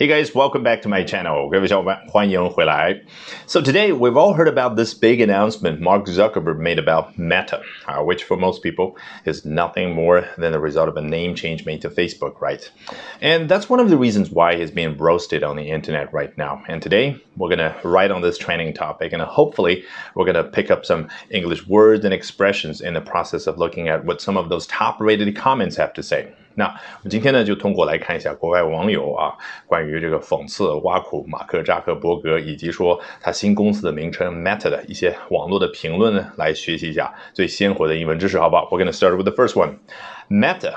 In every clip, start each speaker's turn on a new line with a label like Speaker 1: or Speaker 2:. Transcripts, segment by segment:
Speaker 1: Hey guys, welcome back to my channel. 各位小伙伴，欢迎回来。So today we've all heard about this big announcement Mark Zuckerberg made about Meta, uh, which for most people is nothing more than the result of a name change made to Facebook, right? And that's one of the reasons why he's being roasted on the internet right now. And today we're gonna write on this training topic, and hopefully we're gonna pick up some English words and expressions in the process of looking at what some of those top-rated comments have to say. 那我们今天呢，就通过来看一下国外网友啊，关于这个讽刺、挖苦马克扎克伯格，以及说他新公司的名称 Meta 的一些网络的评论呢，来学习一下最鲜活的英文知识，好不好？We're gonna start with the first one, Meta.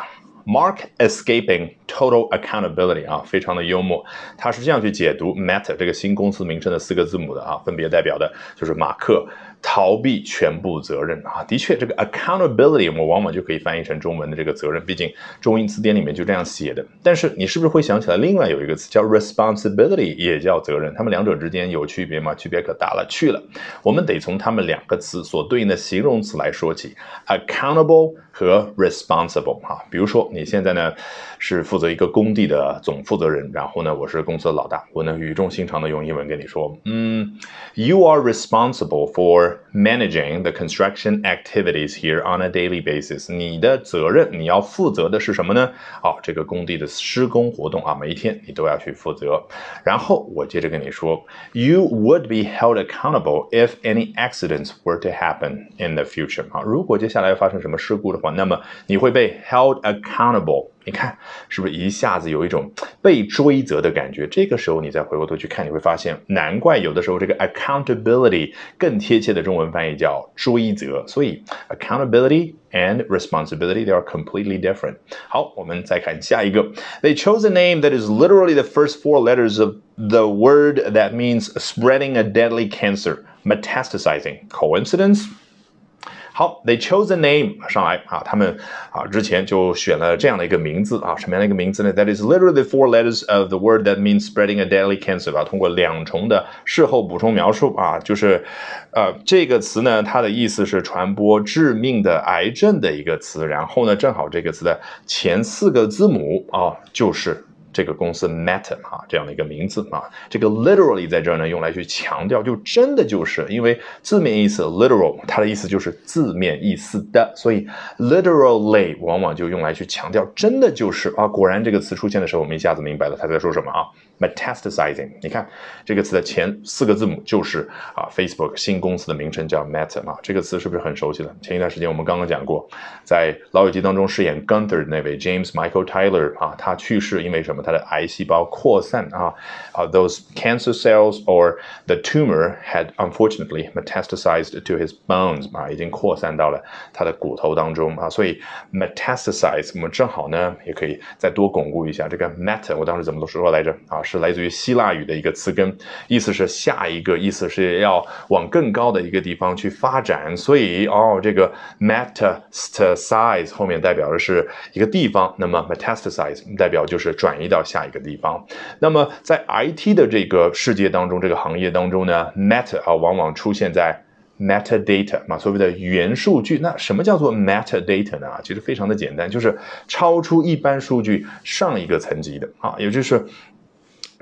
Speaker 1: Mark escaping total accountability 啊，非常的幽默。他是这样去解读 Meta 这个新公司名称的四个字母的啊，分别代表的就是马克。逃避全部责任啊，的确，这个 accountability 我们往往就可以翻译成中文的这个责任，毕竟中英词典里面就这样写的。但是你是不是会想起来另外有一个词叫 responsibility，也叫责任？它们两者之间有区别吗？区别可大了去了。我们得从它们两个词所对应的形容词来说起，accountable 和 responsible 啊。比如说你现在呢是负责一个工地的总负责人，然后呢我是公司的老大，我呢语重心长的用英文跟你说，嗯，you are responsible for managing the construction activities here on a daily basis，你的责任，你要负责的是什么呢？好，这个工地的施工活动啊，每一天你都要去负责。然后我接着跟你说，You would be held accountable if any accidents were to happen in the future。啊，如果接下来发生什么事故的话，那么你会被 held accountable。 你看，是不是一下子有一种被追责的感觉？这个时候你再回过头去看，你会发现，难怪有的时候这个 accountability 更贴切的中文翻译叫追责。所以 accountability and responsibility they are completely different。好，我们再看下一个。They chose a name that is literally the first four letters of the word that means spreading a deadly cancer, metastasizing. Coincidence? 好，They chose a name 上来啊，他们啊之前就选了这样的一个名字啊，什么样的一个名字呢？That is literally four letters of the word that means spreading a deadly cancer 啊，通过两重的事后补充描述啊，就是呃这个词呢，它的意思是传播致命的癌症的一个词，然后呢，正好这个词的前四个字母啊就是。这个公司 Meta 啊，这样的一个名字啊，这个 literally 在这儿呢，用来去强调，就真的就是因为字面意思 literal，它的意思就是字面意思的，所以 literally 往往就用来去强调，真的就是啊，果然这个词出现的时候，我们一下子明白了他在说什么啊。Metastasizing，你看这个词的前四个字母就是啊，Facebook 新公司的名称叫 Meta 啊，这个词是不是很熟悉了？前一段时间我们刚刚讲过，在《老友记》当中饰演 Gunther 的那位 James Michael Tyler 啊，他去世因为什么？他的癌细胞扩散啊啊，those cancer cells or the tumor had unfortunately metastasized to his bones 啊，已经扩散到了他的骨头当中啊，所以 metastasize 我们正好呢也可以再多巩固一下这个 Meta，我当时怎么都说来着啊？是是来自于希腊语的一个词根，意思是下一个，意思是要往更高的一个地方去发展。所以哦，这个 metastasize 后面代表的是一个地方，那么 metastasize 代表就是转移到下一个地方。那么在 IT 的这个世界当中，这个行业当中呢，meta 啊往往出现在 metadata 嘛，所谓的元数据。那什么叫做 metadata 呢？其实非常的简单，就是超出一般数据上一个层级的啊，也就是。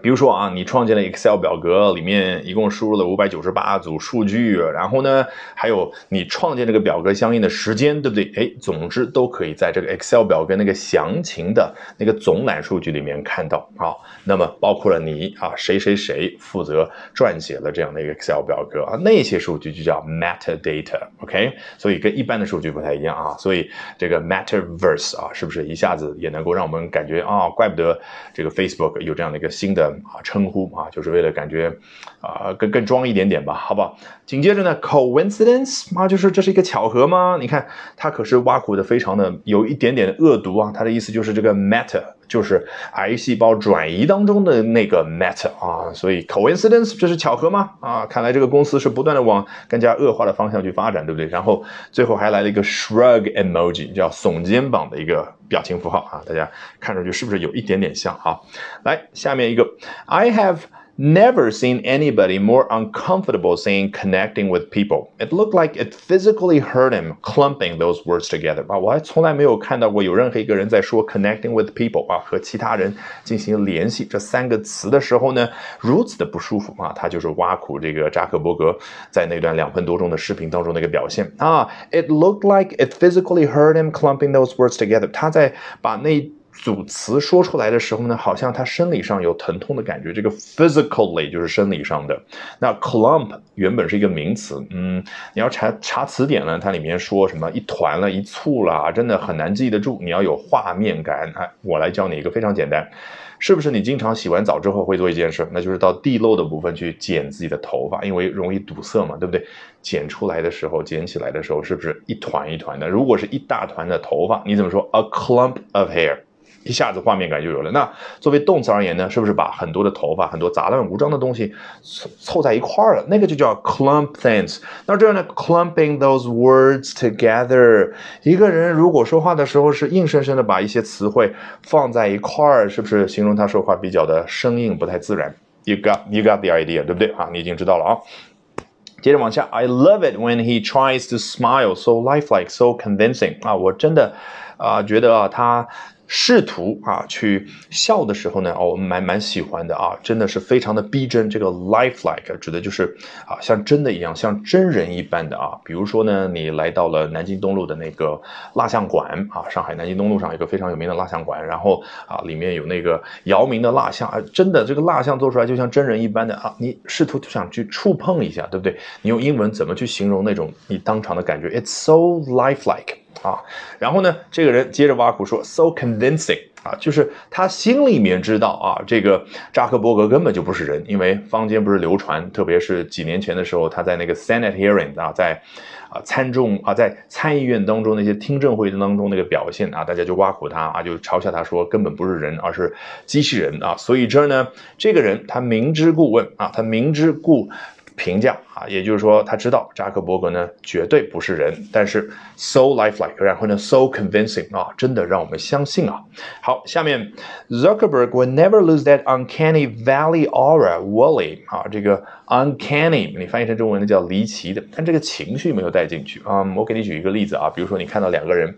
Speaker 1: 比如说啊，你创建了 Excel 表格，里面一共输入了五百九十八组数据，然后呢，还有你创建这个表格相应的时间，对不对？哎，总之都可以在这个 Excel 表格那个详情的那个总览数据里面看到啊。那么包括了你啊，谁谁谁负责撰写了这样的一个 Excel 表格啊，那些数据就叫 metadata，OK？所以跟一般的数据不太一样啊。所以这个 Metaverse 啊，是不是一下子也能够让我们感觉啊，怪不得这个 Facebook 有这样的一个新的。啊，称呼啊，就是为了感觉啊更更装一点点吧，好不好？紧接着呢，coincidence 啊，就是这是一个巧合吗？你看，他可是挖苦的非常的有一点点的恶毒啊。他的意思就是这个 matter 就是癌细胞转移当中的那个 matter 啊，所以 coincidence 这是巧合吗？啊，看来这个公司是不断的往更加恶化的方向去发展，对不对？然后最后还来了一个 shrug emoji，叫耸肩膀的一个表情符号啊，大家看上去是不是有一点点像？啊，来下面一个。I have Never seen anybody more uncomfortable saying connecting with people. It looked like it physically hurt him clumping those words together. 啊，我还从来没有看到过有任何一个人在说 connecting with people 啊，和其他人进行联系这三个词的时候呢，如此的不舒服啊。他就是挖苦这个扎克伯格在那段两分多钟的视频当中的一个表现啊。It looked like it physically hurt him clumping those words together. 他在把那 组词说出来的时候呢，好像他生理上有疼痛的感觉。这个 physically 就是生理上的。那 clump 原本是一个名词，嗯，你要查查词典呢，它里面说什么一团了、一簇了，真的很难记得住。你要有画面感。哎，我来教你一个非常简单，是不是？你经常洗完澡之后会做一件事，那就是到地漏的部分去剪自己的头发，因为容易堵塞嘛，对不对？剪出来的时候，剪起来的时候，是不是一团一团的？如果是一大团的头发，你怎么说？A clump of hair。一下子画面感就有了。那作为动词而言呢，是不是把很多的头发、很多杂乱无章的东西凑凑在一块儿了？那个就叫 clump things。那这样呢，clumping those words together。一个人如果说话的时候是硬生生的把一些词汇放在一块儿，是不是形容他说话比较的生硬、不太自然？You got, you got the idea，对不对啊？你已经知道了啊。接着往下，I love it when he tries to smile so lifelike, so convincing。啊，我真的啊觉得啊他。试图啊去笑的时候呢，哦，我们蛮蛮喜欢的啊，真的是非常的逼真。这个 lifelike 指的就是啊，像真的一样，像真人一般的啊。比如说呢，你来到了南京东路的那个蜡像馆啊，上海南京东路上有一个非常有名的蜡像馆，然后啊，里面有那个姚明的蜡像啊，真的这个蜡像做出来就像真人一般的啊，你试图想去触碰一下，对不对？你用英文怎么去形容那种你当场的感觉？It's so lifelike。啊，然后呢，这个人接着挖苦说，so convincing 啊，就是他心里面知道啊，这个扎克伯格根本就不是人，因为坊间不是流传，特别是几年前的时候，他在那个 Senate hearing 啊，在啊参众啊，在参议院当中那些听证会当中那个表现啊，大家就挖苦他啊，就嘲笑他说根本不是人，而是机器人啊，所以这儿呢，这个人他明知故问啊，他明知故。评价啊，也就是说，他知道扎克伯格呢绝对不是人，但是 so lifelike，然后呢 so convincing 啊，真的让我们相信啊。好，下面 Zuckerberg will never lose that uncanny valley aura, Wally 啊，这个 uncanny 你翻译成中文呢叫离奇的，但这个情绪没有带进去啊。我给你举一个例子啊，比如说你看到两个人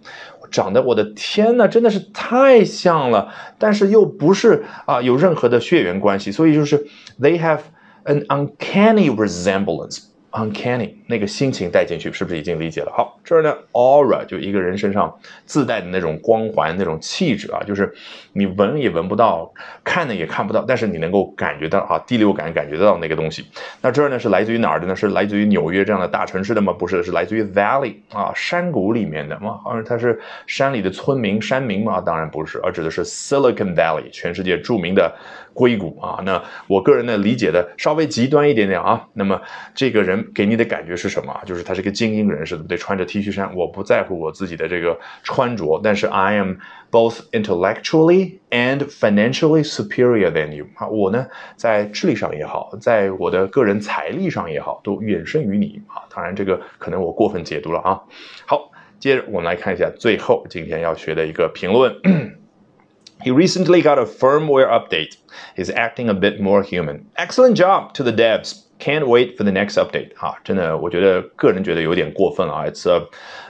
Speaker 1: 长得，我的天呐，真的是太像了，但是又不是啊有任何的血缘关系，所以就是 they have an uncanny resemblance uncanny 那个心情带进去，是不是已经理解了？好，这儿呢，aura 就一个人身上自带的那种光环、那种气质啊，就是你闻也闻不到，看呢也看不到，但是你能够感觉到啊，第六感感觉得到那个东西。那这儿呢是来自于哪儿的呢？是来自于纽约这样的大城市的吗？不是，是来自于 valley 啊，山谷里面的吗？好像他是山里的村民、山民吗？当然不是，而指的是 Silicon Valley，全世界著名的硅谷啊。那我个人呢理解的稍微极端一点点啊。那么这个人。给你的感觉是什么？就是他是个精英人士，对不对？穿着 T 恤衫，我不在乎我自己的这个穿着，但是 I am both intellectually and financially superior than you 啊，我呢在智力上也好，在我的个人财力上也好，都远胜于你啊。当然，这个可能我过分解读了啊。好，接着我们来看一下最后今天要学的一个评论。He recently got a firmware update. He's acting a bit more human. Excellent job to the devs. Can't wait for the next update 哈，真的，我觉得个人觉得有点过分啊，It's a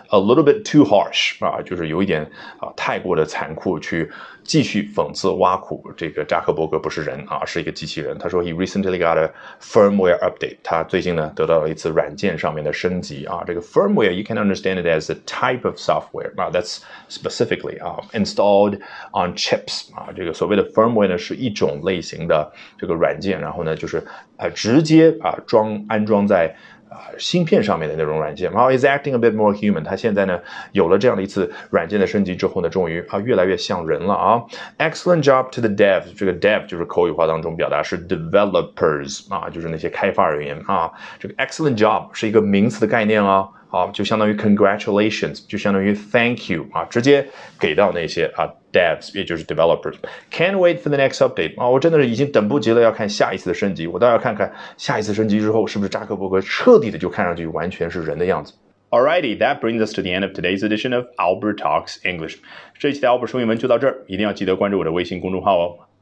Speaker 1: a little bit too harsh 啊，就是有一点啊太过的残酷去。继续讽刺挖苦这个扎克伯格不是人啊，是一个机器人。他说，He recently got a firmware update。他最近呢得到了一次软件上面的升级啊。这个 firmware you can understand it as a type of software 啊，that's specifically 啊 installed on chips 啊。这个所谓的 firmware 呢是一种类型的这个软件，然后呢就是啊直接啊装安装在。 啊，芯片上面的那种软件，然后 is acting a bit more human。它现在呢，有了这样的一次软件的升级之后呢，终于啊，越来越像人了啊。Excellent job to the dev。这个 dev 就是口语化当中表达是 developers 啊，就是那些开发人员啊。这个 excellent job 是一个名词的概念啊。啊，就相当于 congratulations，就相当于 thank you 啊，直接给到那些啊 devs，也就是 developers。Can't wait for the next update 啊，我真的是已经等不及了，要看下一次的升级。我倒要看看下一次升级之后，是不是扎克伯格彻底的就看上去完全是人的样子。Alrighty, that brings us to the end of today's edition of Albert Talks English. 这一期的 Albert 说英文就到这儿，一定要记得关注我的微信公众号哦。